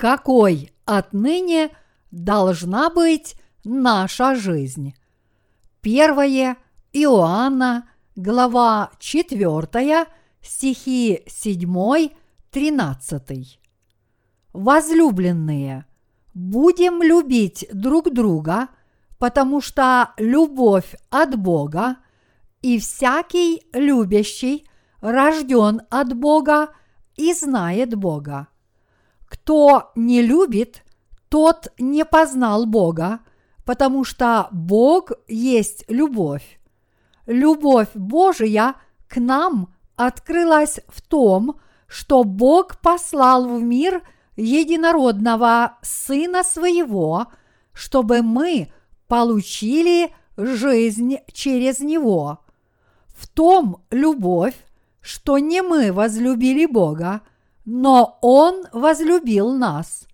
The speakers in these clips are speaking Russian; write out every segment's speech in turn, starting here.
какой отныне должна быть наша жизнь. Первое Иоанна, глава 4, стихи 7, 13. Возлюбленные, будем любить друг друга, потому что любовь от Бога, и всякий любящий рожден от Бога и знает Бога. Кто не любит, тот не познал Бога, потому что Бог есть любовь. Любовь Божия к нам открылась в том, что Бог послал в мир единородного Сына Своего, чтобы мы получили жизнь через Него. В том любовь, что не мы возлюбили Бога, но Он возлюбил нас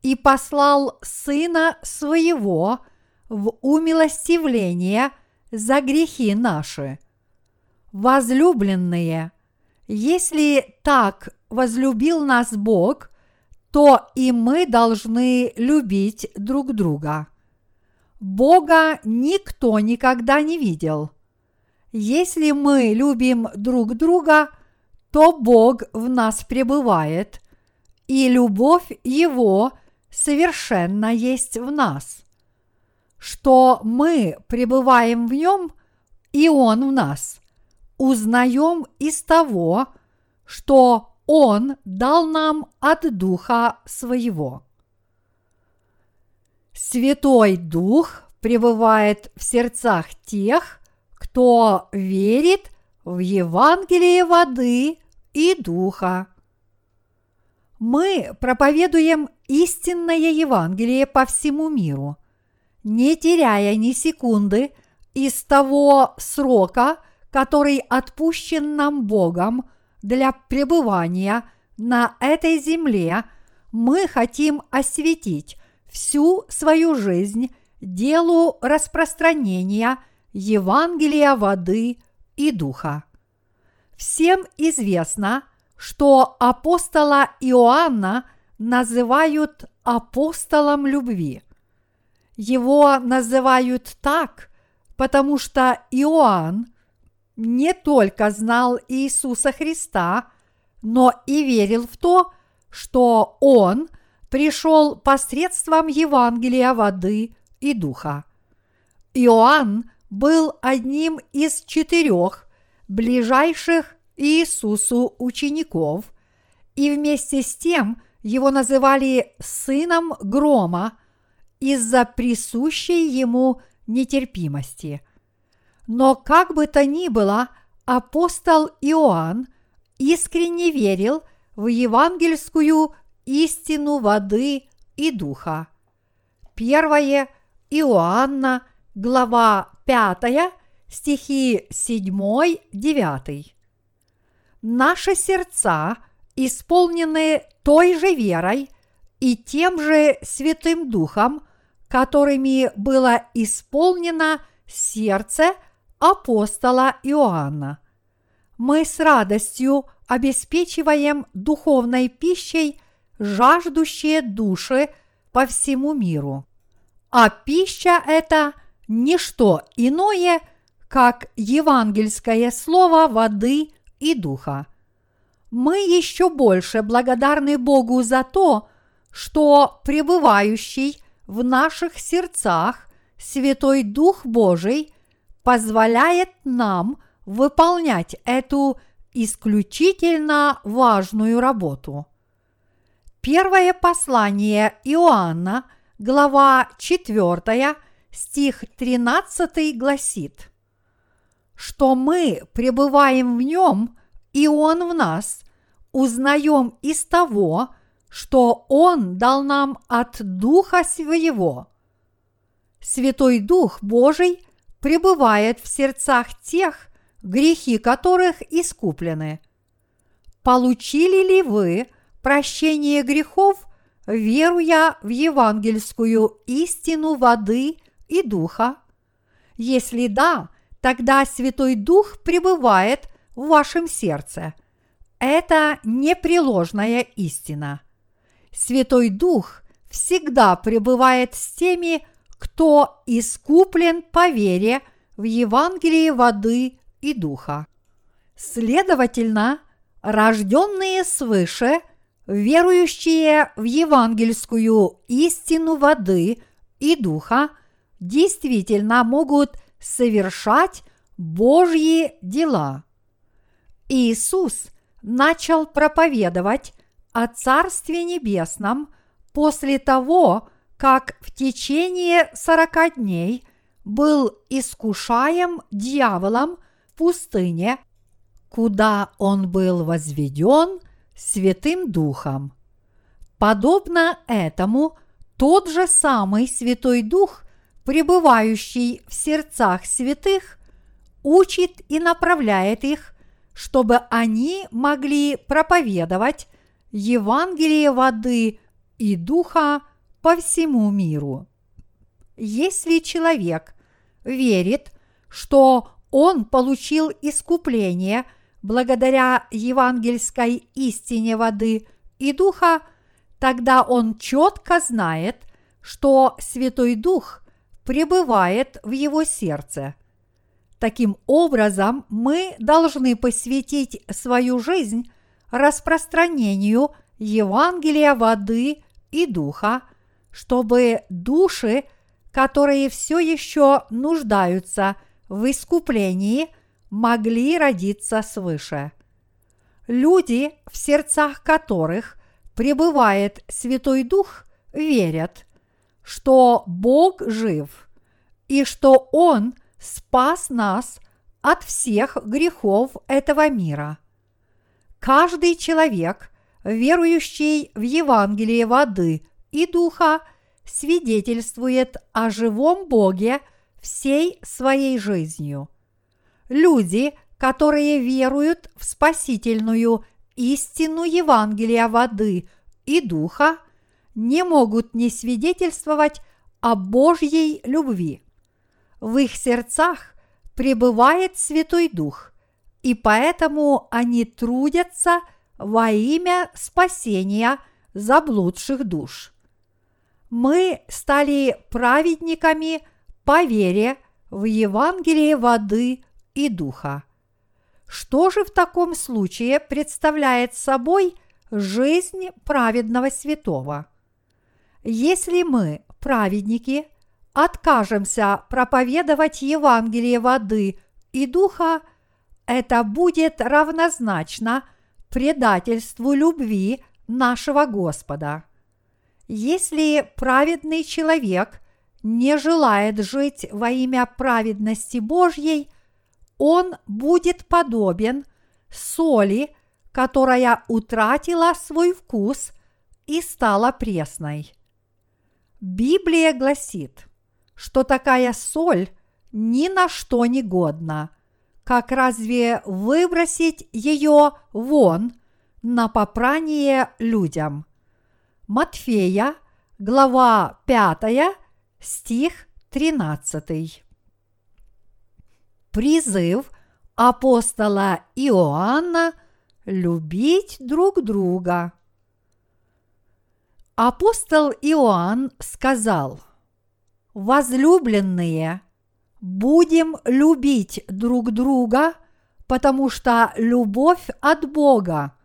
и послал Сына Своего в умилостивление за грехи наши. Возлюбленные, если так возлюбил нас Бог, то и мы должны любить друг друга. Бога никто никогда не видел. Если мы любим друг друга, то Бог в нас пребывает, и любовь Его совершенно есть в нас. Что мы пребываем в Нем, и Он в нас, узнаем из того, что Он дал нам от Духа Своего. Святой Дух пребывает в сердцах тех, кто верит в Евангелие воды и духа. Мы проповедуем истинное Евангелие по всему миру, не теряя ни секунды из того срока, который отпущен нам Богом для пребывания на этой земле, мы хотим осветить всю свою жизнь делу распространения Евангелия воды и духа. Всем известно, что апостола Иоанна называют апостолом любви. Его называют так, потому что Иоанн не только знал Иисуса Христа, но и верил в то, что Он пришел посредством Евангелия воды и духа. Иоанн был одним из четырех ближайших Иисусу учеников, и вместе с тем его называли сыном грома из-за присущей ему нетерпимости. Но как бы то ни было, апостол Иоанн искренне верил в евангельскую истину воды и духа. Первое Иоанна, глава 5, стихи 7-9. Наши сердца исполнены той же верой и тем же Святым Духом, которыми было исполнено сердце апостола Иоанна. Мы с радостью обеспечиваем духовной пищей жаждущие души по всему миру. А пища – это не что иное, как евангельское слово воды и духа. Мы еще больше благодарны Богу за то, что пребывающий в наших сердцах Святой Дух Божий позволяет нам выполнять эту исключительно важную работу. Первое послание Иоанна, глава 4, стих 13 гласит, что мы пребываем в нем, и он в нас, узнаем из того, что Он дал нам от Духа Своего. Святой Дух Божий пребывает в сердцах тех, грехи которых искуплены. Получили ли вы прощение грехов, веруя в евангельскую истину воды и духа? Если да, тогда Святой Дух пребывает в вашем сердце. Это непреложная истина. Святой Дух всегда пребывает с теми, кто искуплен по вере в Евангелие воды и духа. Следовательно, рожденные свыше, верующие в евангельскую истину воды и духа, действительно могут совершать Божьи дела. Иисус начал проповедовать о Царстве Небесном после того, как в течение сорока дней был искушаем дьяволом в пустыне, куда он был возведен Святым Духом. Подобно этому, тот же самый Святой Дух, пребывающий в сердцах святых, учит и направляет их, чтобы они могли проповедовать Евангелие воды и духа по всему миру. Если человек верит, что он получил искупление благодаря евангельской истине воды и духа, тогда он четко знает, что Святой Дух пребывает в его сердце. Таким образом, мы должны посвятить свою жизнь распространению Евангелия воды и духа, чтобы души, которые все еще нуждаются в искуплении, могли родиться свыше. Люди, в сердцах которых пребывает Святой Дух, верят, что Бог жив и что Он спас нас от всех грехов этого мира. Каждый человек, верующий в Евангелие воды и духа, свидетельствует о живом Боге всей своей жизнью. Люди, которые веруют в спасительную истину Евангелия воды и духа, не могут не свидетельствовать о Божьей любви. В их сердцах пребывает Святой Дух, и поэтому они трудятся во имя спасения заблудших душ. Мы стали праведниками по вере в Евангелие воды и духа. Что же в таком случае представляет собой жизнь праведного святого? Если мы, праведники, откажемся проповедовать Евангелие воды и духа, это будет равнозначно предательству любви нашего Господа. Если праведный человек не желает жить во имя праведности Божьей, он будет подобен соли, которая утратила свой вкус и стала пресной. Библия гласит, что такая соль ни на что не годна, как разве выбросить ее вон на попрание людям – Матфея, глава 5, стих 13. Призыв апостола Иоанна любить друг друга. Апостол Иоанн сказал, «Возлюбленные, будем любить друг друга, потому что любовь от Бога,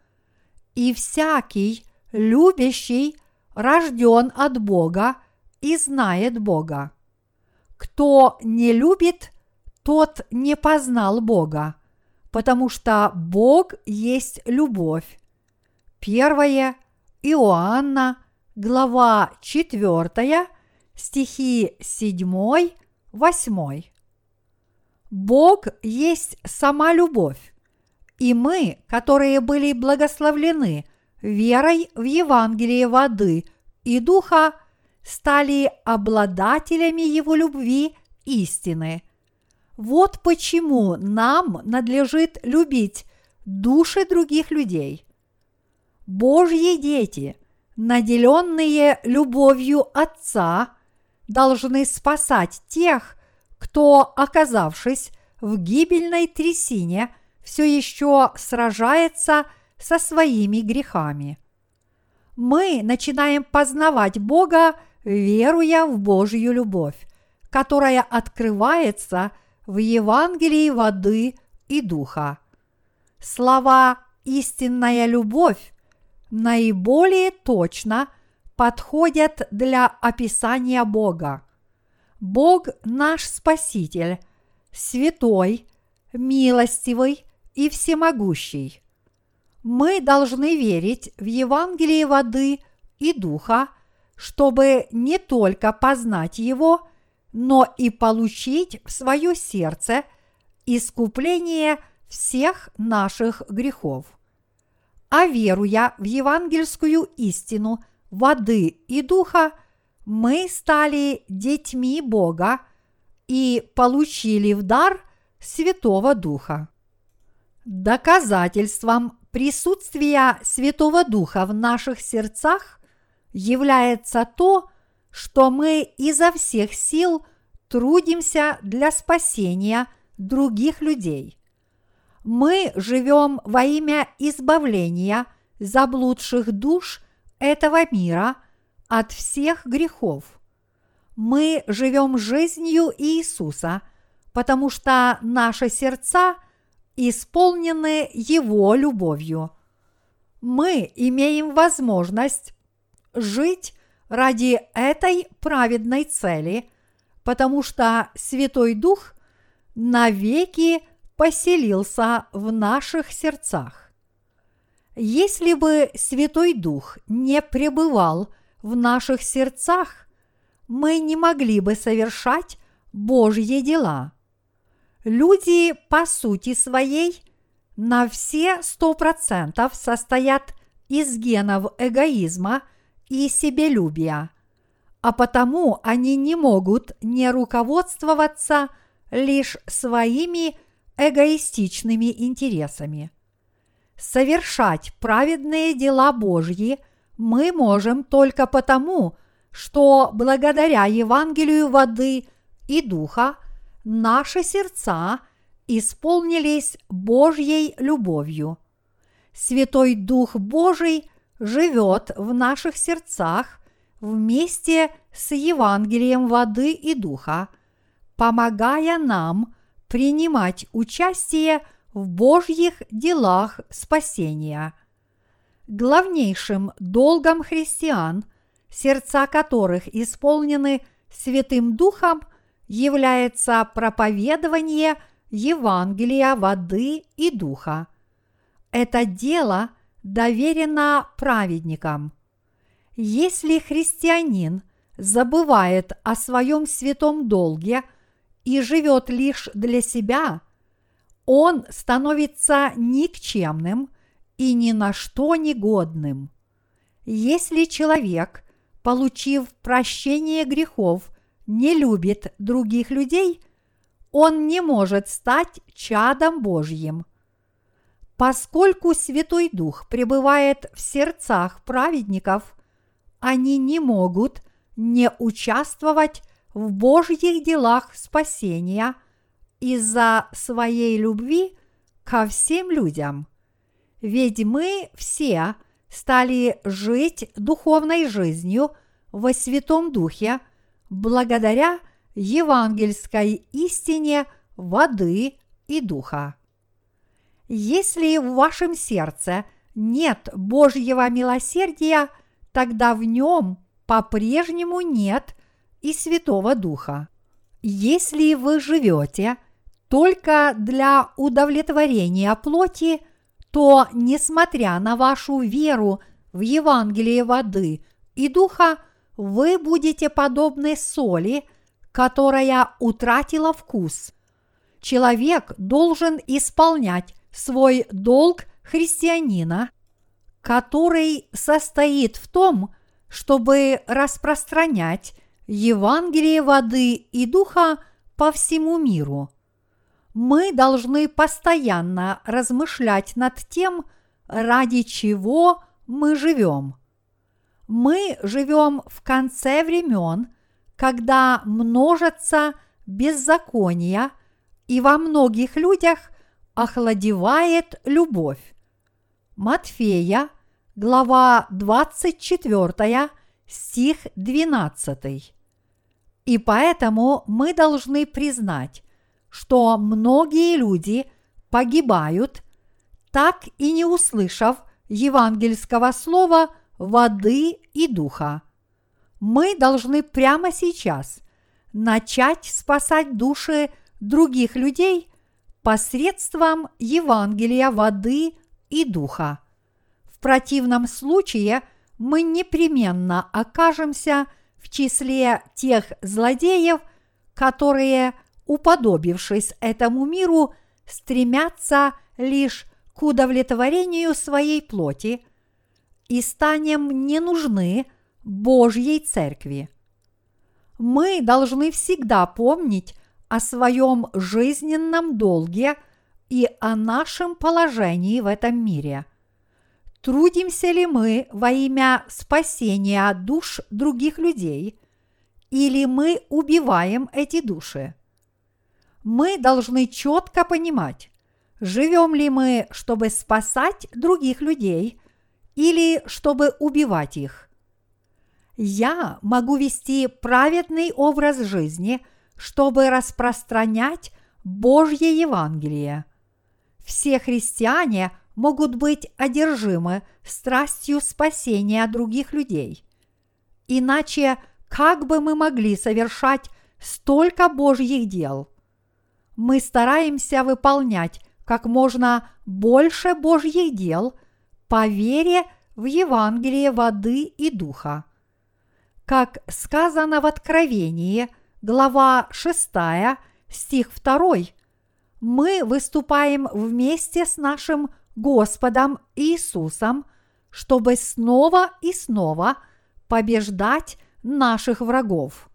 и всякий, любящий рожден от Бога и знает Бога. Кто не любит, тот не познал Бога, потому что Бог есть любовь. Первое Иоанна, глава 4, стихи 7, 8. Бог есть сама любовь, и мы, которые были благословлены – верой в Евангелие воды и духа стали обладателями его любви истины. Вот почему нам надлежит любить души других людей. Божьи дети, наделенные любовью Отца, должны спасать тех, кто, оказавшись в гибельной трясине, все еще сражается со своими грехами. мы начинаем познавать Бога, веруя в Божью любовь, которая открывается в Евангелии воды и духа. Слова «истинная любовь» наиболее точно подходят для описания Бога. Бог наш Спаситель, святой, милостивый и всемогущий. Мы должны верить в Евангелие воды и духа, чтобы не только познать его, но и получить в свое сердце искупление всех наших грехов. А веруя в евангельскую истину воды и духа, мы стали детьми Бога и получили в дар Святого Духа. Доказательством присутствия Святого Духа в наших сердцах является то, что мы изо всех сил трудимся для спасения других людей. Мы живем во имя избавления заблудших душ этого мира от всех грехов. Мы живем жизнью Иисуса, потому что наши сердца исполнены Его любовью. Мы имеем возможность жить ради этой праведной цели, потому что Святой Дух навеки поселился в наших сердцах. Если бы Святой Дух не пребывал в наших сердцах, мы не могли бы совершать Божьи дела. Люди по сути своей на все сто процентов состоят из генов эгоизма – и себелюбия, а потому они не могут не руководствоваться лишь своими эгоистичными интересами. Совершать праведные дела Божьи мы можем только потому, что благодаря Евангелию воды и духа наши сердца исполнились Божьей любовью. Святой Дух Божий живет в наших сердцах вместе с Евангелием воды и духа, помогая нам принимать участие в Божьих делах спасения. Главнейшим долгом христиан, сердца которых исполнены Святым Духом, является проповедование Евангелия воды и духа. Это дело – доверена праведникам. Если христианин забывает о своем святом долге и живет лишь для себя, он становится никчемным и ни на что негодным. Если человек, получив прощение грехов, не любит других людей, он не может стать чадом Божьим. Поскольку Святой Дух пребывает в сердцах праведников, они не могут не участвовать в Божьих делах спасения из-за своей любви ко всем людям. Ведь мы все стали жить духовной жизнью во Святом Духе благодаря евангельской истине воды и духа. Если в вашем сердце нет Божьего милосердия, тогда в нем по-прежнему нет и Святого Духа. Если вы живете только для удовлетворения плоти, то, несмотря на вашу веру в Евангелие воды и духа, вы будете подобны соли, которая утратила вкус. Человек должен исполнять свой долг христианина, который состоит в том, чтобы распространять Евангелие воды и духа по всему миру. Мы должны постоянно размышлять над тем, ради чего мы живем. Мы живем в конце времен, когда множатся беззакония, и во многих людях охладевает любовь. Матфея, глава 24, стих 12. И поэтому мы должны признать, что многие люди погибают, так и не услышав евангельского слова воды и духа. Мы должны прямо сейчас начать спасать души других людей посредством Евангелия воды и духа. В противном случае мы непременно окажемся в числе тех злодеев, которые, уподобившись этому миру, стремятся лишь к удовлетворению своей плоти и станем не нужны Божьей Церкви. Мы должны всегда помнить о своем жизненном долге и о нашем положении в этом мире. Трудимся ли мы во имя спасения душ других людей, или мы убиваем эти души? Мы должны четко понимать, живем ли мы, чтобы спасать других людей, или чтобы убивать их. Я могу вести праведный образ жизни, чтобы распространять Божье Евангелие. Все христиане могут быть одержимы страстью спасения других людей. Иначе как бы мы могли совершать столько Божьих дел? Мы стараемся выполнять как можно больше Божьих дел по вере в Евангелие воды и духа. Как сказано в Откровении, глава 6, стих 2, мы выступаем вместе с нашим Господом Иисусом, чтобы снова и снова побеждать наших врагов.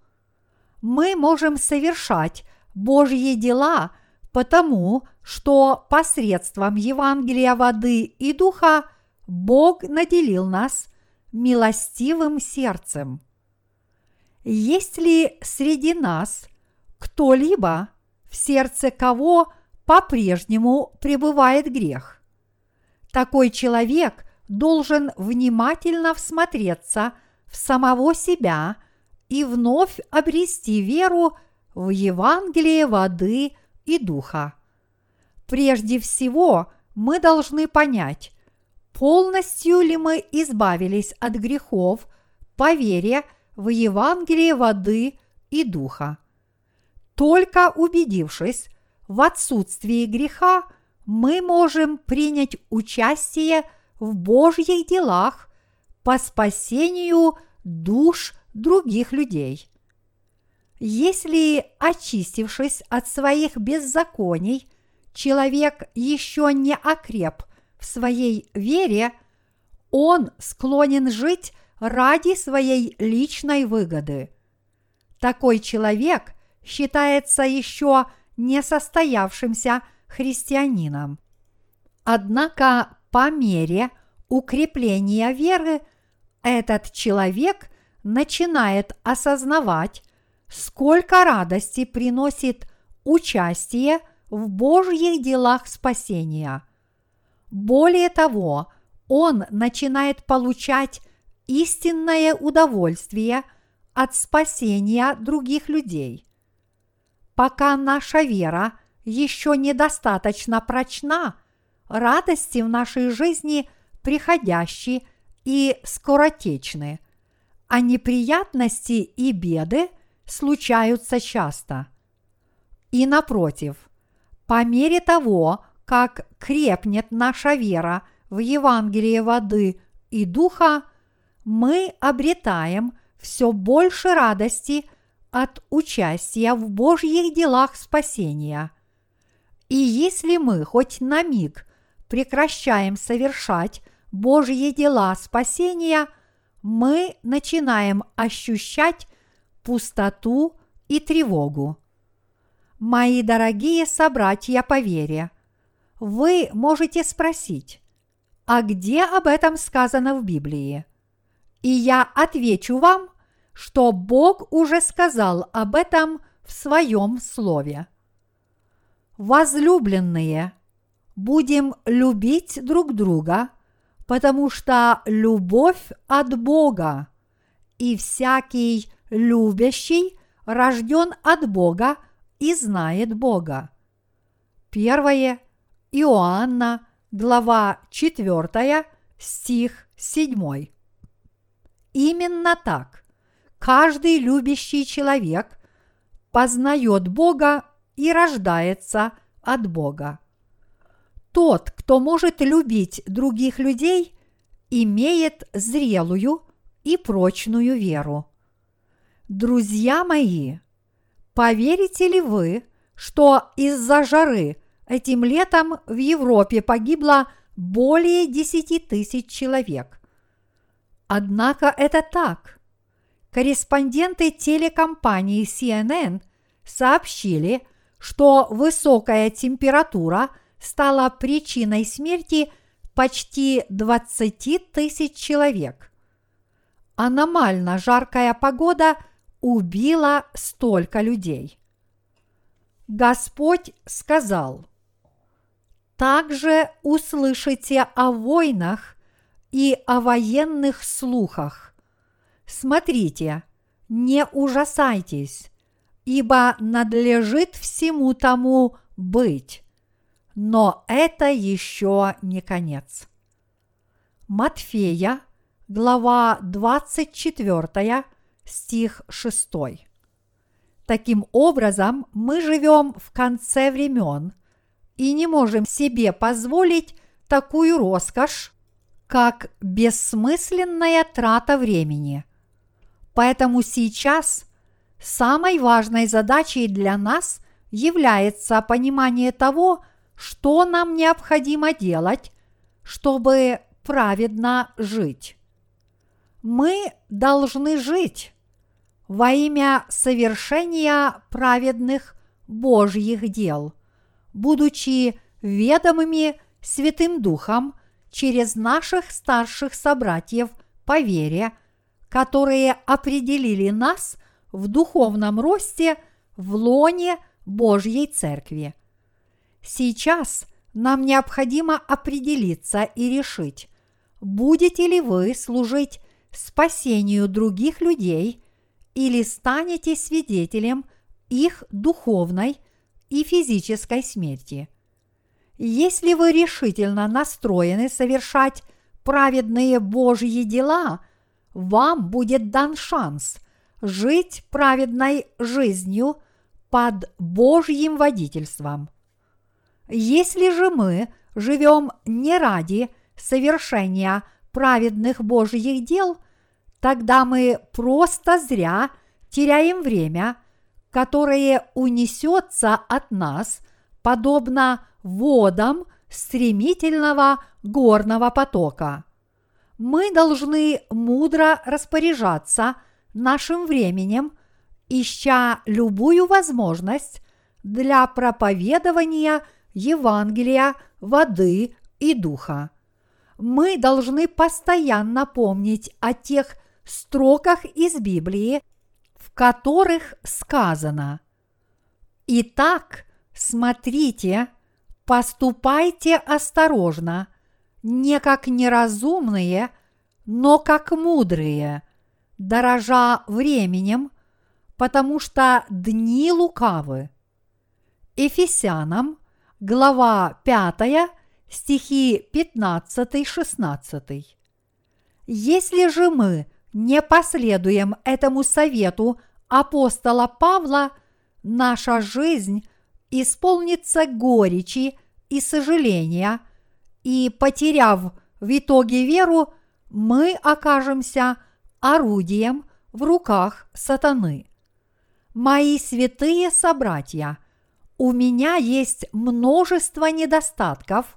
Мы можем совершать Божьи дела потому, что посредством Евангелия воды и духа Бог наделил нас милостивым сердцем. Есть ли среди нас кто-либо, в сердце кого по-прежнему пребывает грех? Такой человек должен внимательно всмотреться в самого себя и вновь обрести веру в Евангелие воды и духа. Прежде всего, мы должны понять, полностью ли мы избавились от грехов по вере в Евангелие воды и духа. Только убедившись в отсутствии греха, мы можем принять участие в Божьих делах по спасению душ других людей. Если, очистившись от своих беззаконий, человек еще не окреп в своей вере, он склонен жить ради своей личной выгоды. Такой человек считается еще несостоявшимся христианином. Однако по мере укрепления веры этот человек начинает осознавать, сколько радости приносит участие в Божьих делах спасения. Более того, он начинает получать истинное удовольствие от спасения других людей. Пока наша вера еще недостаточно прочна, радости в нашей жизни приходящие и скоротечны, а неприятности и беды случаются часто. И напротив, по мере того, как крепнет наша вера в Евангелие воды и духа, мы обретаем все больше радости от участия в Божьих делах спасения. И если мы хоть на миг прекращаем совершать Божьи дела спасения, мы начинаем ощущать пустоту и тревогу. Мои дорогие собратья по вере, вы можете спросить, а где об этом сказано в Библии? И я отвечу вам, что Бог уже сказал об этом в своем слове. Возлюбленные, будем любить друг друга, потому что любовь от Бога, и всякий любящий рожден от Бога и знает Бога. Первое Иоанна, глава 4, стих 7. Именно так каждый любящий человек познает Бога и рождается от Бога. Тот, кто может любить других людей, имеет зрелую и прочную веру. Друзья мои, поверите ли вы, что из-за жары этим летом в Европе погибло более 10 тысяч человек? Однако это так. Корреспонденты телекомпании CNN сообщили, что высокая температура стала причиной смерти почти 20 тысяч человек. Аномально жаркая погода убила столько людей. Господь сказал, «Также услышите о войнах и о военных слухах. Смотрите, не ужасайтесь, ибо надлежит всему тому быть. Но это еще не конец. Матфея, глава 24, стих 6. Таким образом, мы живем в конце времен и не можем себе позволить такую роскошь, как бессмысленная трата времени. Поэтому сейчас самой важной задачей для нас является понимание того, что нам необходимо делать, чтобы праведно жить. Мы должны жить во имя совершения праведных Божьих дел, будучи ведомыми Святым Духом через наших старших собратьев по вере, которые определили нас в духовном росте в лоне Божьей Церкви. Сейчас нам необходимо определиться и решить, будете ли вы служить спасению других людей или станете свидетелем их духовной и физической смерти. Если вы решительно настроены совершать праведные Божьи дела, вам будет дан шанс жить праведной жизнью под Божьим водительством. Если же мы живем не ради совершения праведных Божьих дел, тогда мы просто зря теряем время, которое унесется от нас, подобно водам стремительного горного потока. Мы должны мудро распоряжаться нашим временем, ища любую возможность для проповедования Евангелия, воды и духа. Мы должны постоянно помнить о тех строках из Библии, в которых сказано «Итак, смотрите, поступайте осторожно, не как неразумные, но как мудрые, дорожа временем, потому что дни лукавы». Ефесянам глава 5, стихи 15-16. Если же мы не последуем этому совету апостола Павла, наша жизнь исполнится горечи и сожаления, и, потеряв в итоге веру, мы окажемся орудием в руках сатаны. Мои святые собратья – у меня есть множество недостатков,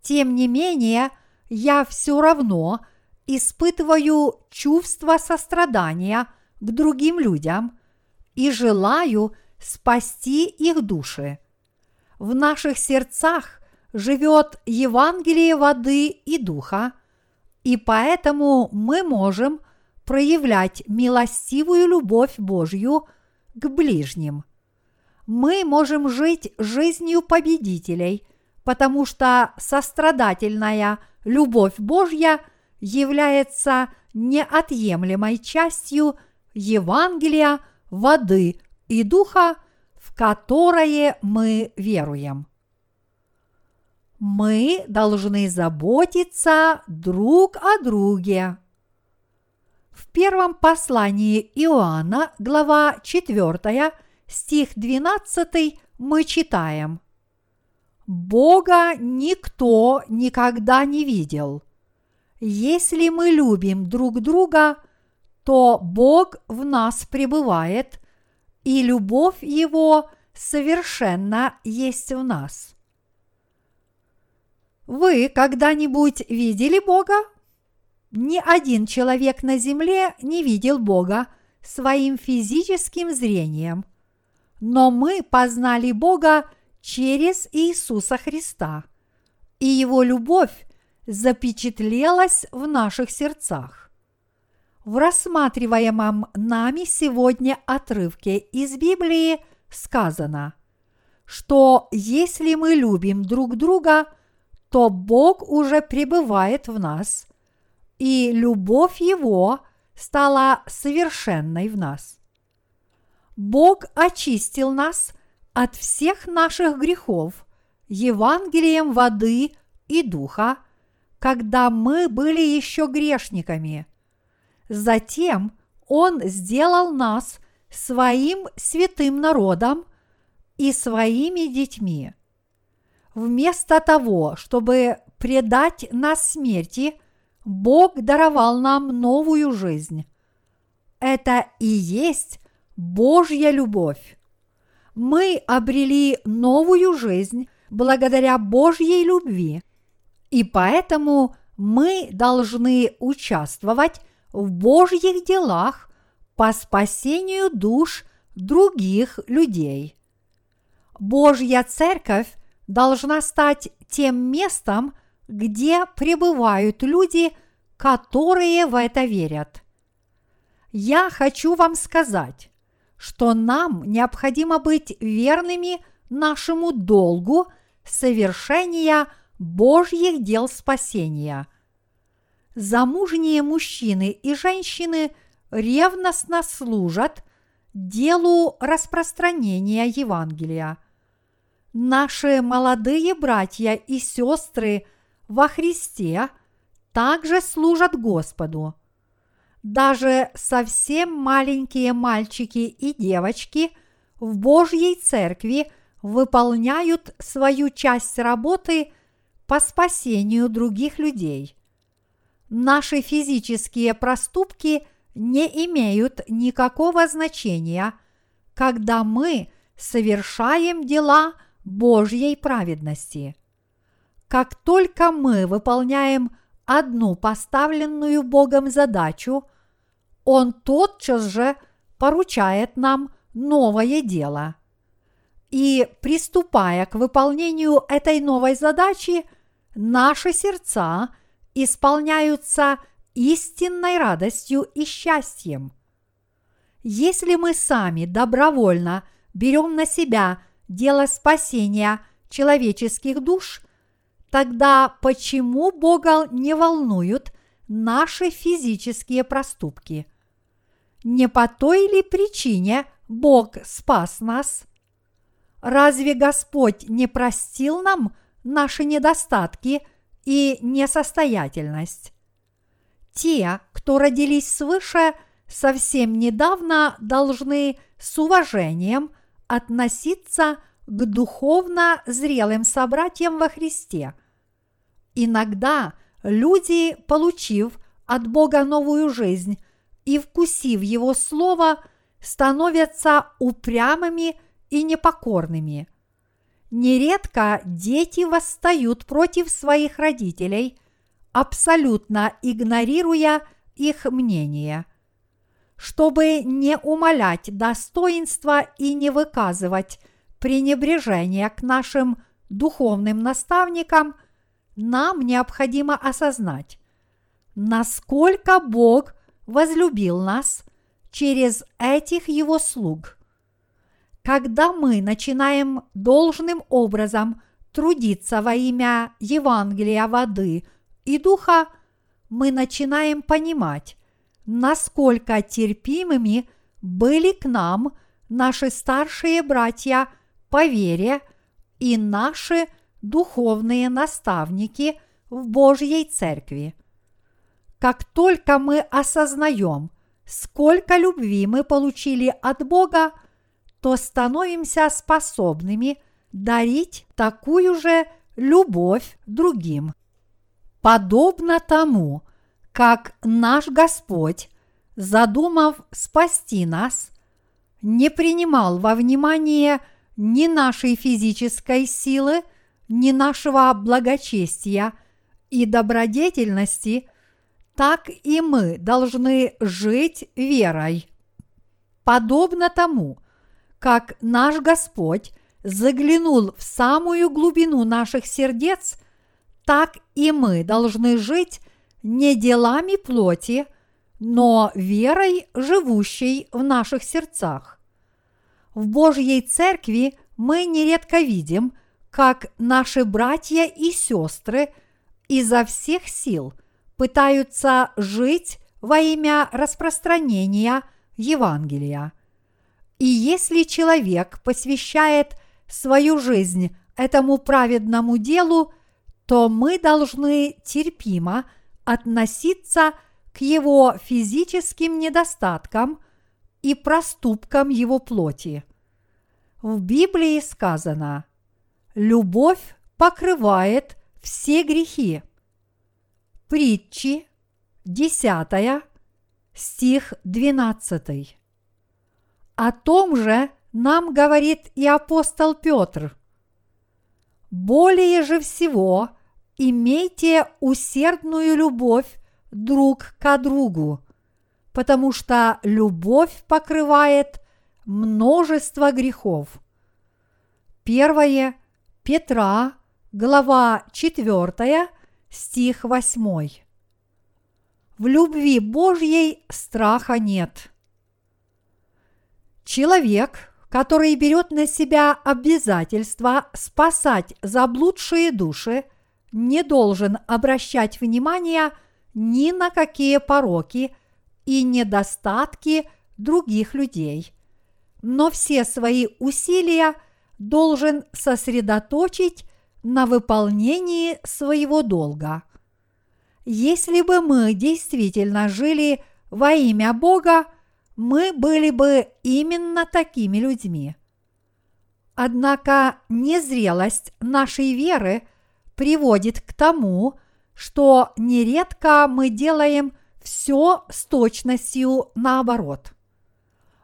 тем не менее я все равно испытываю чувство сострадания к другим людям и желаю спасти их души. В наших сердцах живет Евангелие воды и духа, и поэтому мы можем проявлять милостивую любовь Божью к ближним мы можем жить жизнью победителей, потому что сострадательная любовь Божья является неотъемлемой частью Евангелия воды и духа, в которое мы веруем. Мы должны заботиться друг о друге. В первом послании Иоанна, глава 4, стих 12, мы читаем Бога никто никогда не видел. Если мы любим друг друга, то Бог в нас пребывает, и любовь Его совершенно есть в нас. Вы когда-нибудь видели Бога? Ни один человек на земле не видел Бога своим физическим зрением, но мы познали Бога через Иисуса Христа, и Его любовь запечатлелась в наших сердцах. В рассматриваемом нами сегодня отрывке из Библии сказано, что если мы любим друг друга, то Бог уже пребывает в нас – и любовь Его стала совершенной в нас. Бог очистил нас от всех наших грехов Евангелием воды и духа, когда мы были еще грешниками. Затем Он сделал нас своим святым народом и своими детьми. Вместо того, чтобы предать нас смерти – Бог даровал нам новую жизнь. Это и есть Божья любовь. Мы обрели новую жизнь благодаря Божьей любви, и поэтому мы должны участвовать в Божьих делах по спасению душ других людей. Божья церковь должна стать тем местом, где пребывают люди, которые в это верят. Я хочу вам сказать, что нам необходимо быть верными нашему долгу совершения Божьих дел спасения. Замужние мужчины и женщины ревностно служат делу распространения Евангелия. Наши молодые братья и сестры – во Христе также служат Господу. Даже совсем маленькие мальчики и девочки в Божьей Церкви выполняют свою часть работы по спасению других людей. Наши физические проступки не имеют никакого значения, когда мы совершаем дела Божьей праведности – как только мы выполняем одну поставленную Богом задачу, Он тотчас же поручает нам новое дело. И приступая к выполнению этой новой задачи, наши сердца исполняются истинной радостью и счастьем. Если мы сами добровольно берем на себя дело спасения человеческих душ, Тогда почему Бога не волнуют наши физические проступки? Не по той ли причине Бог спас нас? Разве Господь не простил нам наши недостатки и несостоятельность? Те, кто родились свыше, совсем недавно должны с уважением относиться к духовно зрелым собратьям во Христе. Иногда люди, получив от Бога новую жизнь и вкусив Его Слово, становятся упрямыми и непокорными. Нередко дети восстают против своих родителей, абсолютно игнорируя их мнение. Чтобы не умалять достоинства и не выказывать пренебрежения к нашим духовным наставникам, нам необходимо осознать, насколько Бог возлюбил нас через этих Его слуг. Когда мы начинаем должным образом трудиться во имя Евангелия воды и духа, мы начинаем понимать, насколько терпимыми были к нам наши старшие братья по вере и наши духовные наставники в Божьей Церкви. Как только мы осознаем, сколько любви мы получили от Бога, то становимся способными дарить такую же любовь другим. Подобно тому, как наш Господь, задумав спасти нас, не принимал во внимание ни нашей физической силы, ни нашего благочестия и добродетельности, так и мы должны жить верой. Подобно тому, как наш Господь заглянул в самую глубину наших сердец, так и мы должны жить не делами плоти, но верой, живущей в наших сердцах. В Божьей Церкви мы нередко видим, как наши братья и сестры изо всех сил пытаются жить во имя распространения Евангелия. И если человек посвящает свою жизнь этому праведному делу, то мы должны терпимо относиться к его физическим недостаткам и проступкам его плоти. В Библии сказано «Любовь покрывает все грехи». Притчи, 10 стих 12. О том же нам говорит и апостол Петр. Более же всего имейте усердную любовь друг к другу, потому что любовь покрывает множество грехов. Первое Петра, глава 4, стих 8. В любви Божьей страха нет. Человек, который берет на себя обязательство спасать заблудшие души, не должен обращать внимания ни на какие пороки и недостатки других людей, но все свои усилия должен сосредоточить на выполнении своего долга. Если бы мы действительно жили во имя Бога, мы были бы именно такими людьми. Однако незрелость нашей веры приводит к тому, что нередко мы делаем все с точностью наоборот.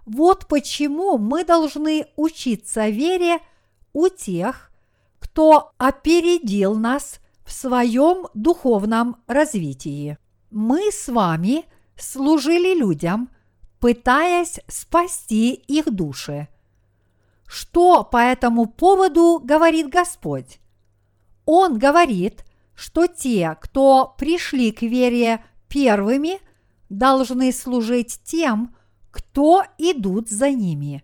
Вот почему мы должны учиться вере у тех, кто опередил нас в своем духовном развитии. Мы с вами служили людям, пытаясь спасти их души. Что по этому поводу говорит Господь? Он говорит, что те, кто пришли к вере первыми, должны служить тем, кто идут за ними.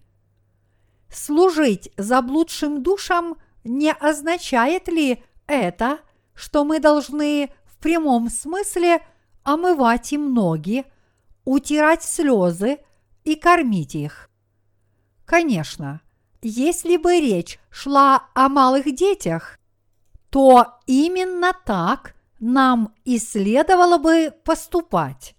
Служить заблудшим душам не означает ли это, что мы должны в прямом смысле омывать им ноги, утирать слезы и кормить их. Конечно, если бы речь шла о малых детях, то именно так нам и следовало бы поступать.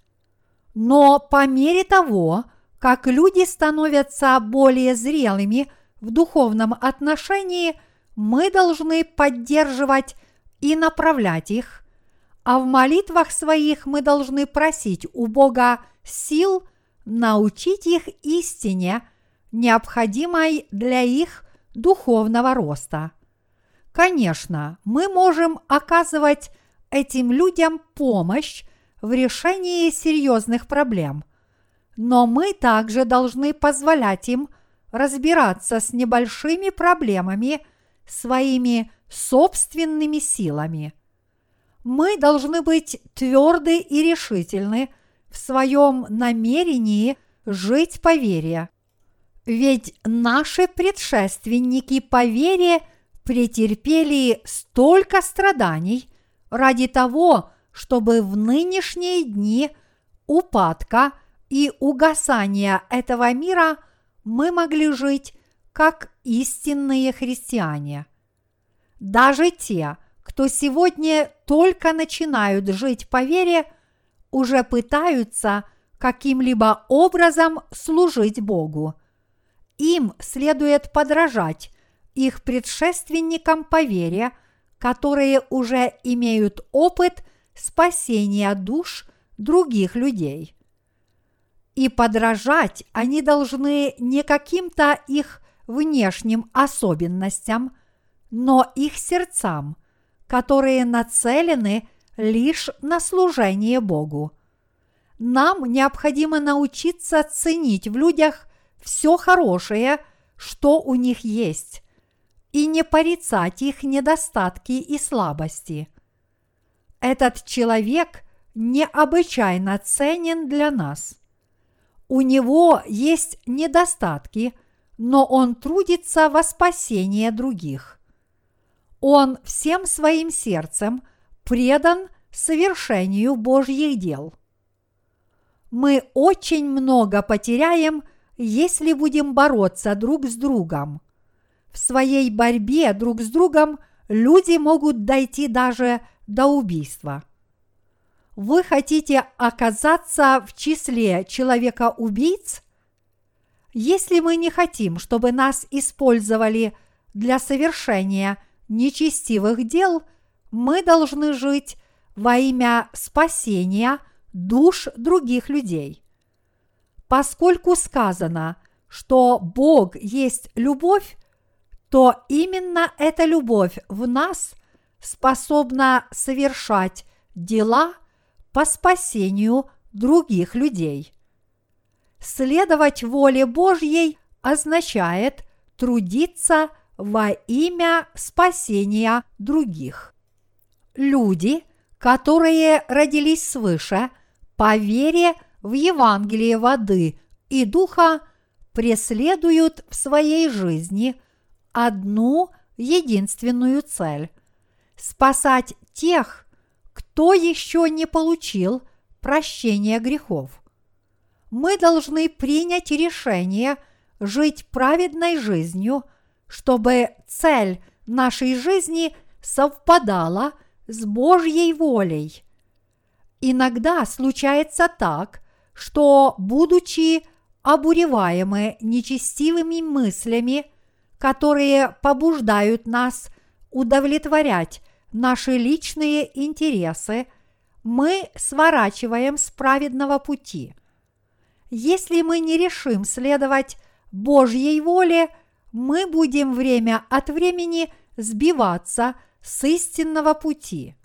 Но по мере того, как люди становятся более зрелыми в духовном отношении, мы должны поддерживать и направлять их, а в молитвах своих мы должны просить у Бога сил научить их истине, необходимой для их духовного роста. Конечно, мы можем оказывать этим людям помощь в решении серьезных проблем, но мы также должны позволять им разбираться с небольшими проблемами своими собственными силами. Мы должны быть тверды и решительны – в своем намерении жить по вере. Ведь наши предшественники по вере претерпели столько страданий ради того, чтобы в нынешние дни упадка и угасания этого мира мы могли жить как истинные христиане. Даже те, кто сегодня только начинают жить по вере, уже пытаются каким-либо образом служить Богу. Им следует подражать их предшественникам по вере, которые уже имеют опыт спасения душ других людей. И подражать они должны не каким-то их внешним особенностям, но их сердцам, которые нацелены лишь на служение Богу. Нам необходимо научиться ценить в людях все хорошее, что у них есть, и не порицать их недостатки и слабости. Этот человек необычайно ценен для нас. У него есть недостатки, но он трудится во спасение других. Он всем своим сердцем предан совершению Божьих дел. Мы очень много потеряем, если будем бороться друг с другом. В своей борьбе друг с другом люди могут дойти даже до убийства. Вы хотите оказаться в числе человека-убийц? Если мы не хотим, чтобы нас использовали для совершения нечестивых дел, мы должны жить во имя спасения душ других людей. Поскольку сказано, что Бог есть любовь, то именно эта любовь в нас способна совершать дела по спасению других людей. Следовать воле Божьей означает трудиться во имя спасения других. Люди, которые родились свыше, по вере в Евангелие воды и духа, преследуют в своей жизни – одну единственную цель – спасать тех, кто еще не получил прощения грехов. Мы должны принять решение жить праведной жизнью, чтобы цель нашей жизни совпадала с Божьей волей. Иногда случается так, что, будучи обуреваемы нечестивыми мыслями которые побуждают нас удовлетворять наши личные интересы, мы сворачиваем с праведного пути. Если мы не решим следовать Божьей воле, мы будем время от времени сбиваться с истинного пути.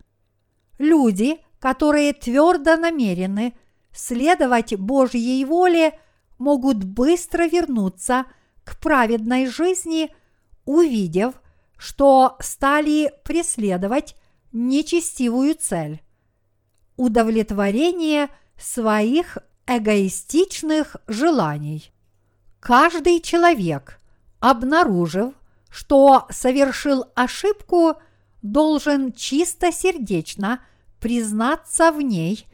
Люди, которые твердо намерены следовать Божьей воле, могут быстро вернуться к праведной жизни, увидев, что стали преследовать нечестивую цель – удовлетворение своих эгоистичных желаний. Каждый человек, обнаружив, что совершил ошибку, должен чистосердечно признаться в ней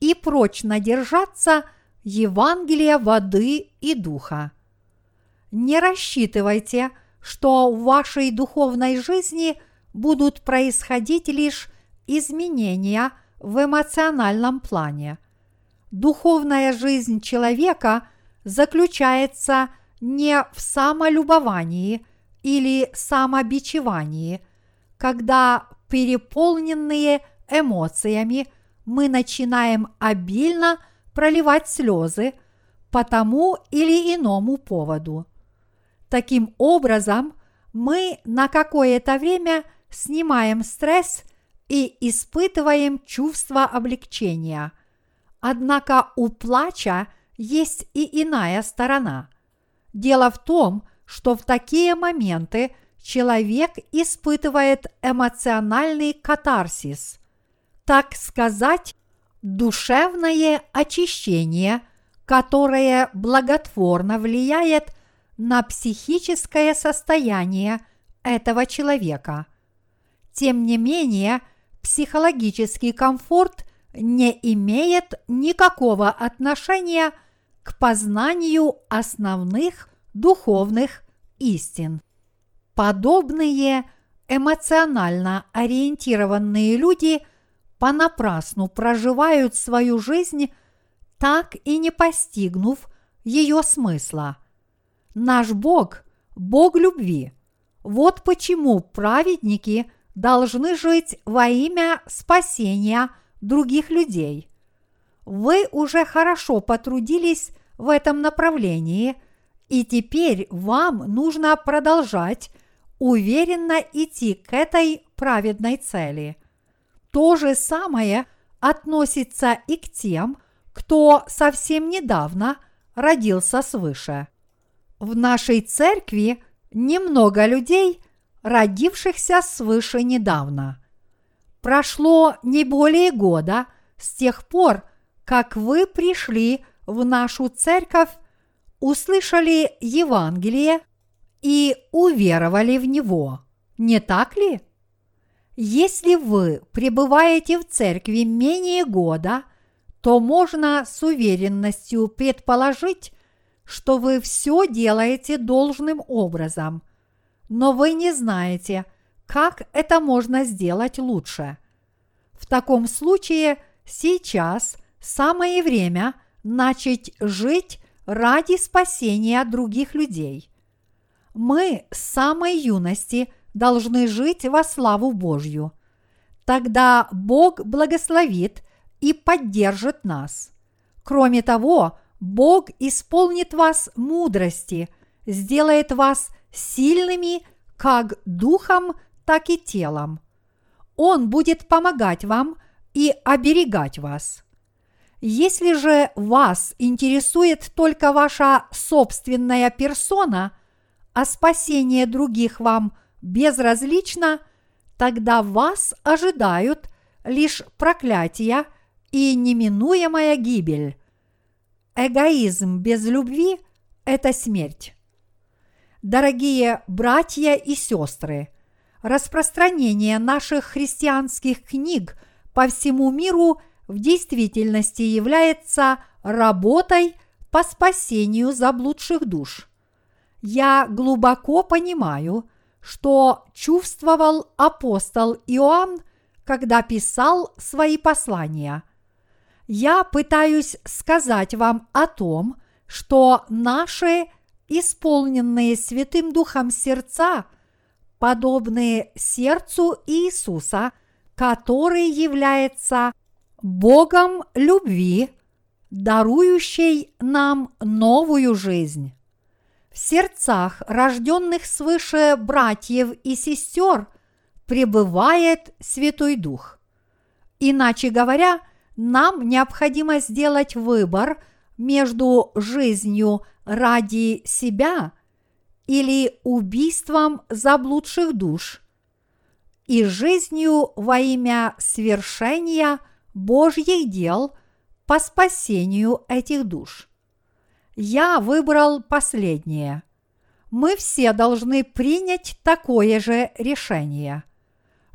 и прочно держаться Евангелия воды и духа. Не рассчитывайте, что в вашей духовной жизни будут происходить лишь изменения в эмоциональном плане. Духовная жизнь человека заключается не в самолюбовании или самобичевании, когда переполненные эмоциями мы начинаем обильно проливать слезы по тому или иному поводу – Таким образом, мы на какое-то время снимаем стресс и испытываем чувство облегчения. Однако у плача есть и иная сторона. Дело в том, что в такие моменты человек испытывает эмоциональный катарсис, так сказать, душевное очищение, которое благотворно влияет на психическое состояние этого человека. Тем не менее, психологический комфорт не имеет никакого отношения к познанию основных духовных истин. Подобные эмоционально ориентированные люди понапрасну проживают свою жизнь, так и не постигнув ее смысла. Наш Бог – Бог любви. Вот почему праведники должны жить во имя спасения других людей. Вы уже хорошо потрудились в этом направлении, и теперь вам нужно продолжать уверенно идти к этой праведной цели. То же самое относится и к тем, кто совсем недавно родился свыше. В нашей церкви немного людей, родившихся свыше недавно. Прошло не более года с тех пор, как вы пришли в нашу церковь, услышали Евангелие и уверовали в него. Не так ли? Если вы пребываете в церкви менее года, то можно с уверенностью предположить, что вы все делаете должным образом, но вы не знаете, как это можно сделать лучше. В таком случае сейчас самое время начать жить ради спасения других людей – мы с самой юности должны жить во славу Божью. Тогда Бог благословит и поддержит нас. Кроме того, Бог исполнит вас мудрости, сделает вас сильными как духом, так и телом. Он будет помогать вам и оберегать вас. Если же вас интересует только ваша собственная персона – а спасение других вам безразлично, тогда вас ожидают лишь проклятия и неминуемая гибель. Эгоизм без любви – это смерть. Дорогие братья и сестры, распространение наших христианских книг по всему миру в действительности является работой по спасению заблудших душ я глубоко понимаю, что чувствовал апостол Иоанн, когда писал свои послания. Я пытаюсь сказать вам о том, что наши исполненные Святым Духом сердца подобны сердцу Иисуса, который является Богом любви, дарующей нам новую жизнь в сердцах рожденных свыше братьев и сестер пребывает Святой Дух. Иначе говоря, нам необходимо сделать выбор между жизнью ради себя или убийством заблудших душ и жизнью во имя свершения Божьих дел по спасению этих душ. Я выбрал последнее. Мы все должны принять такое же решение.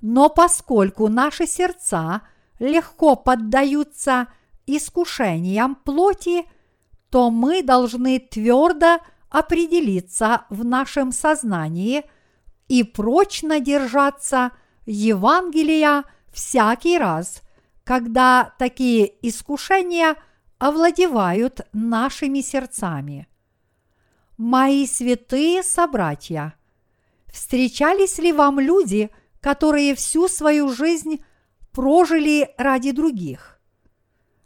Но поскольку наши сердца легко поддаются искушениям плоти, то мы должны твердо определиться в нашем сознании и прочно держаться Евангелия всякий раз, когда такие искушения – овладевают нашими сердцами. Мои святые собратья, встречались ли вам люди, которые всю свою жизнь прожили ради других?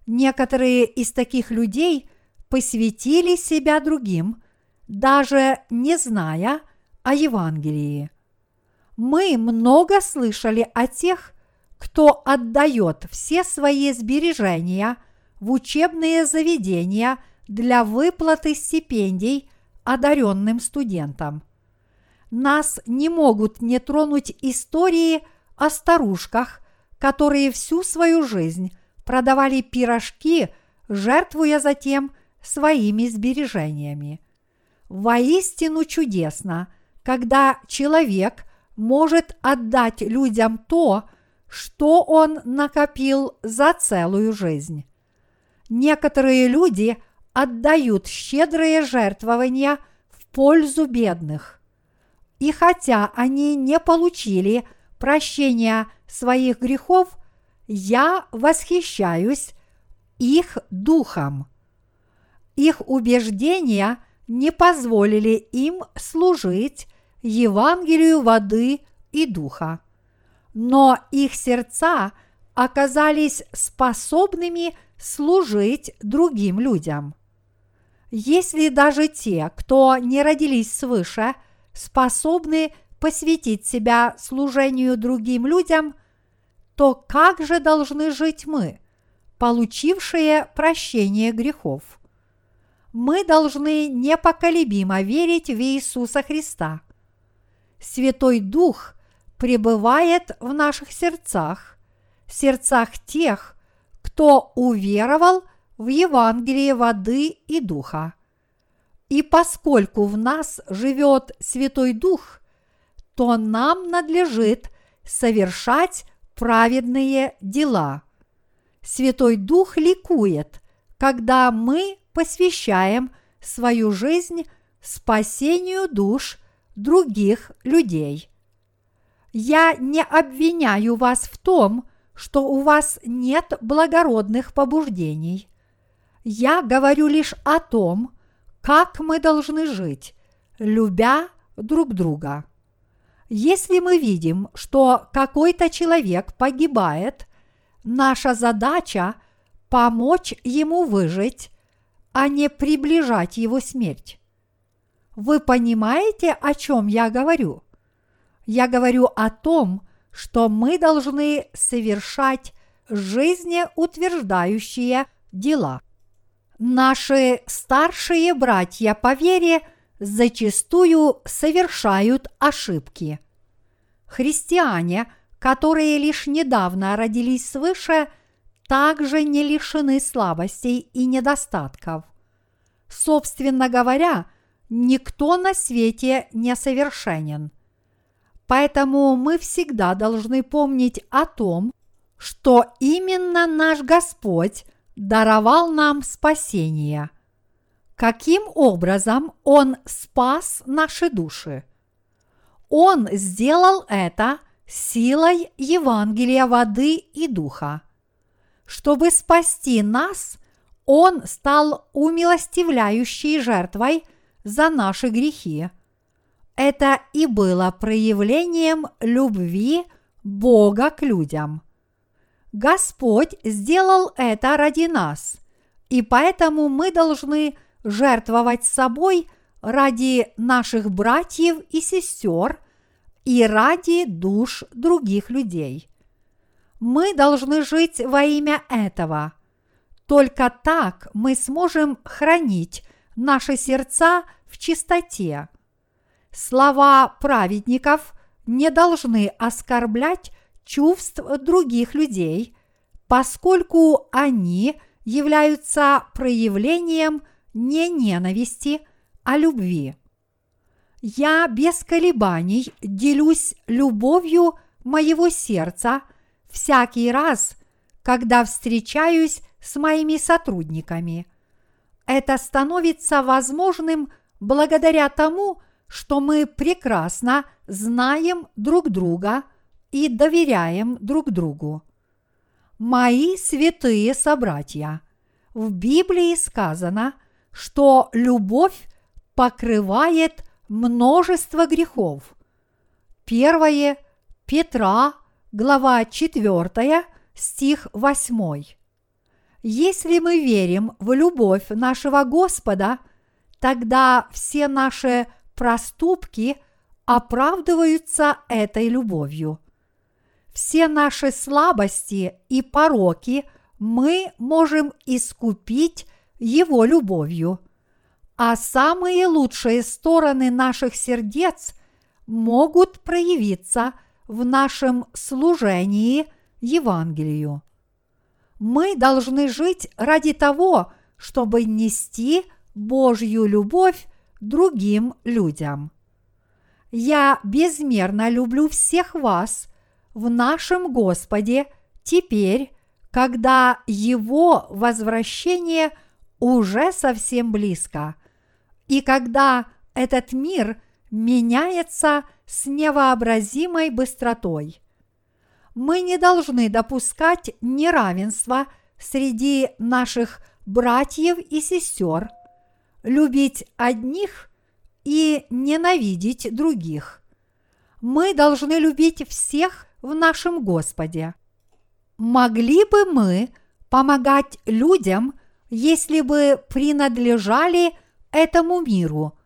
Некоторые из таких людей посвятили себя другим, даже не зная о Евангелии. Мы много слышали о тех, кто отдает все свои сбережения – в учебные заведения для выплаты стипендий одаренным студентам. Нас не могут не тронуть истории о старушках, которые всю свою жизнь продавали пирожки, жертвуя затем своими сбережениями. Воистину чудесно, когда человек может отдать людям то, что он накопил за целую жизнь. Некоторые люди отдают щедрые жертвования в пользу бедных. И хотя они не получили прощения своих грехов, я восхищаюсь их духом. Их убеждения не позволили им служить Евангелию воды и духа. Но их сердца оказались способными служить другим людям. Если даже те, кто не родились свыше, способны посвятить себя служению другим людям, то как же должны жить мы, получившие прощение грехов? Мы должны непоколебимо верить в Иисуса Христа. Святой Дух пребывает в наших сердцах, сердцах тех, кто уверовал в Евангелие воды и духа. И поскольку в нас живет Святой Дух, то нам надлежит совершать праведные дела. Святой Дух ликует, когда мы посвящаем свою жизнь спасению душ других людей. Я не обвиняю вас в том, что у вас нет благородных побуждений. Я говорю лишь о том, как мы должны жить, любя друг друга. Если мы видим, что какой-то человек погибает, наша задача – помочь ему выжить, а не приближать его смерть. Вы понимаете, о чем я говорю? Я говорю о том, что мы должны совершать жизнеутверждающие дела. Наши старшие братья по вере зачастую совершают ошибки. Христиане, которые лишь недавно родились свыше, также не лишены слабостей и недостатков. Собственно говоря, никто на свете не совершенен – Поэтому мы всегда должны помнить о том, что именно наш Господь даровал нам спасение. Каким образом Он спас наши души? Он сделал это силой Евангелия воды и духа. Чтобы спасти нас, Он стал умилостивляющей жертвой за наши грехи – это и было проявлением любви Бога к людям. Господь сделал это ради нас, и поэтому мы должны жертвовать собой ради наших братьев и сестер и ради душ других людей. Мы должны жить во имя этого. Только так мы сможем хранить наши сердца в чистоте – Слова праведников не должны оскорблять чувств других людей, поскольку они являются проявлением не ненависти, а любви. Я без колебаний делюсь любовью моего сердца всякий раз, когда встречаюсь с моими сотрудниками. Это становится возможным благодаря тому, что мы прекрасно знаем друг друга и доверяем друг другу. Мои святые собратья, в Библии сказано, что любовь покрывает множество грехов. Первое Петра, глава 4, стих 8. Если мы верим в любовь нашего Господа, тогда все наши проступки оправдываются этой любовью. Все наши слабости и пороки мы можем искупить Его любовью, а самые лучшие стороны наших сердец могут проявиться в нашем служении Евангелию. Мы должны жить ради того, чтобы нести Божью любовь другим людям. Я безмерно люблю всех вас в нашем Господе теперь, когда Его возвращение уже совсем близко, и когда этот мир меняется с невообразимой быстротой. Мы не должны допускать неравенства среди наших братьев и сестер, любить одних и ненавидеть других. Мы должны любить всех в нашем Господе. Могли бы мы помогать людям, если бы принадлежали этому миру?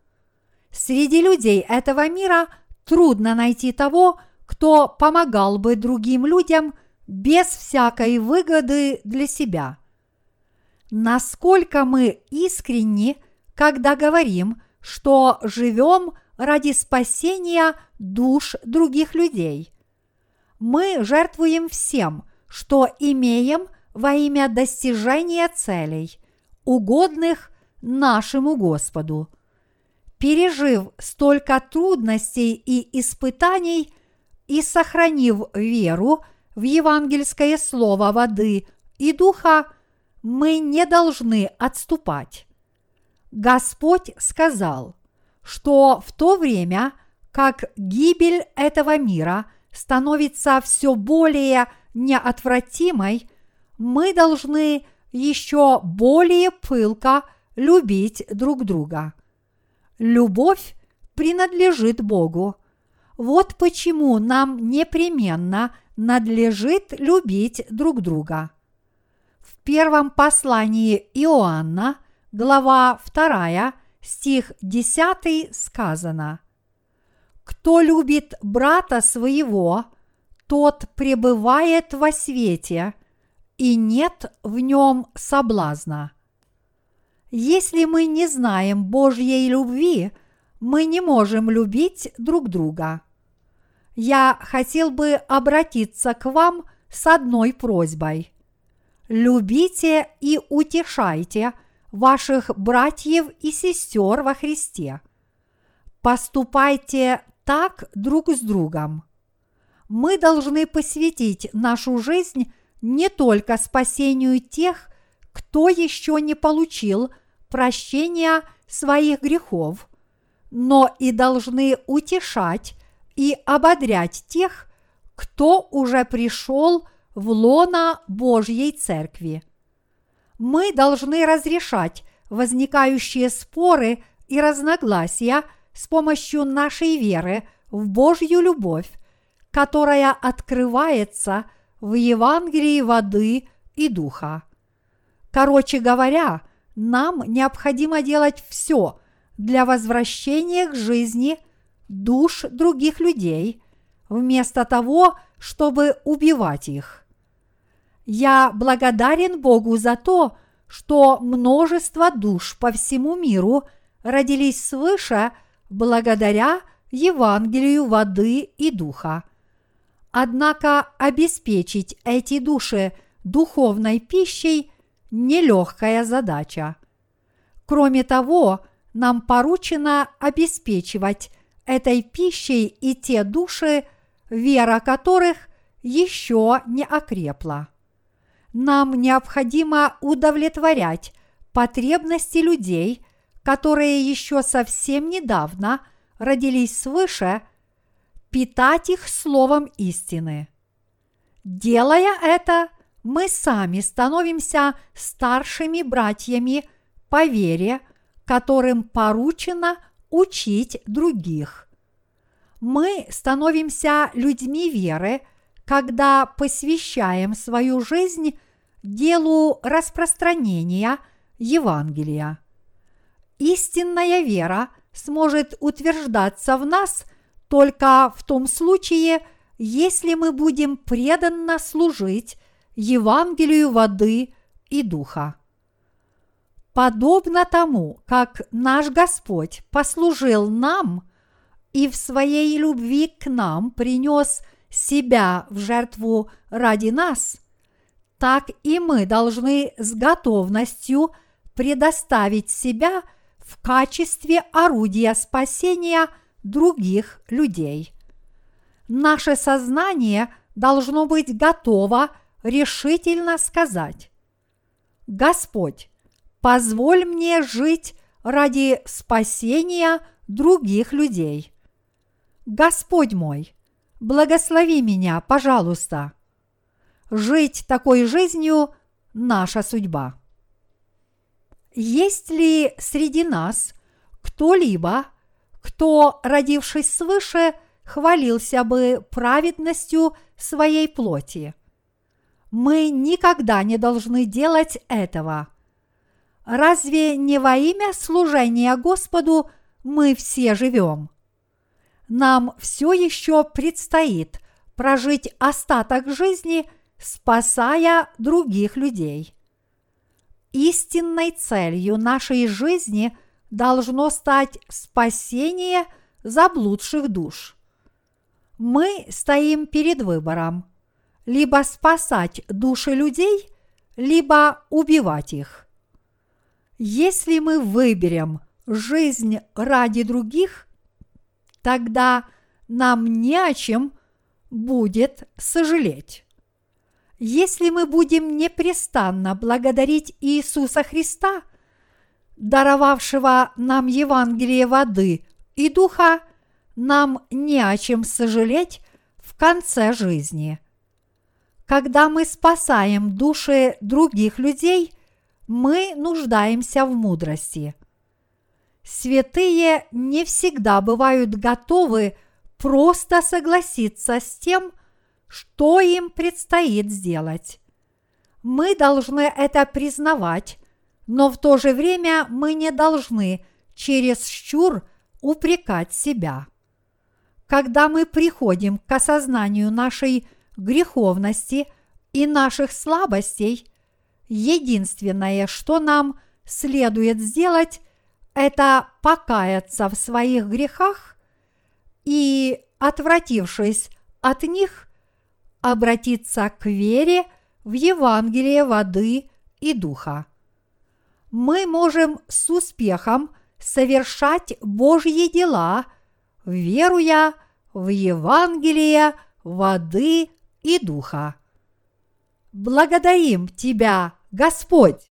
Среди людей этого мира трудно найти того, кто помогал бы другим людям без всякой выгоды для себя. Насколько мы искренни, когда говорим, что живем ради спасения душ других людей. Мы жертвуем всем, что имеем во имя достижения целей, угодных нашему Господу. Пережив столько трудностей и испытаний и сохранив веру в евангельское слово воды и духа, мы не должны отступать. Господь сказал, что в то время, как гибель этого мира становится все более неотвратимой, мы должны еще более пылко любить друг друга. Любовь принадлежит Богу. Вот почему нам непременно надлежит любить друг друга. В первом послании Иоанна – глава 2, стих 10 сказано «Кто любит брата своего, тот пребывает во свете, и нет в нем соблазна». Если мы не знаем Божьей любви, мы не можем любить друг друга. Я хотел бы обратиться к вам с одной просьбой. Любите и утешайте – ваших братьев и сестер во Христе. Поступайте так друг с другом. Мы должны посвятить нашу жизнь не только спасению тех, кто еще не получил прощения своих грехов, но и должны утешать и ободрять тех, кто уже пришел в лона Божьей Церкви. Мы должны разрешать возникающие споры и разногласия с помощью нашей веры в Божью любовь, которая открывается в Евангелии воды и духа. Короче говоря, нам необходимо делать все для возвращения к жизни душ других людей, вместо того, чтобы убивать их. Я благодарен Богу за то, что множество душ по всему миру родились свыше благодаря Евангелию воды и духа. Однако обеспечить эти души духовной пищей – нелегкая задача. Кроме того, нам поручено обеспечивать этой пищей и те души, вера которых еще не окрепла нам необходимо удовлетворять потребности людей, которые еще совсем недавно родились свыше, питать их словом истины. Делая это, мы сами становимся старшими братьями по вере, которым поручено учить других. Мы становимся людьми веры, когда посвящаем свою жизнь делу распространения Евангелия. Истинная вера сможет утверждаться в нас только в том случае, если мы будем преданно служить Евангелию воды и духа. Подобно тому, как наш Господь послужил нам и в своей любви к нам принес – себя в жертву ради нас, так и мы должны с готовностью предоставить себя в качестве орудия спасения других людей. Наше сознание должно быть готово решительно сказать, Господь, позволь мне жить ради спасения других людей. Господь мой, благослови меня, пожалуйста. Жить такой жизнью – наша судьба. Есть ли среди нас кто-либо, кто, родившись свыше, хвалился бы праведностью своей плоти? Мы никогда не должны делать этого. Разве не во имя служения Господу мы все живем? Нам все еще предстоит прожить остаток жизни, спасая других людей. Истинной целью нашей жизни должно стать спасение заблудших душ. Мы стоим перед выбором – либо спасать души людей, либо убивать их. Если мы выберем жизнь ради других, тогда нам не о чем будет сожалеть. Если мы будем непрестанно благодарить Иисуса Христа, даровавшего нам Евангелие воды и духа, нам не о чем сожалеть в конце жизни – когда мы спасаем души других людей, мы нуждаемся в мудрости. Святые не всегда бывают готовы просто согласиться с тем, что им предстоит сделать. Мы должны это признавать, но в то же время мы не должны через щур упрекать себя. Когда мы приходим к осознанию нашей греховности и наших слабостей, единственное, что нам следует сделать, это покаяться в своих грехах и, отвратившись от них, обратиться к вере в Евангелие воды и духа. Мы можем с успехом совершать Божьи дела, веруя в Евангелие воды и Духа. Благодарим Тебя, Господь!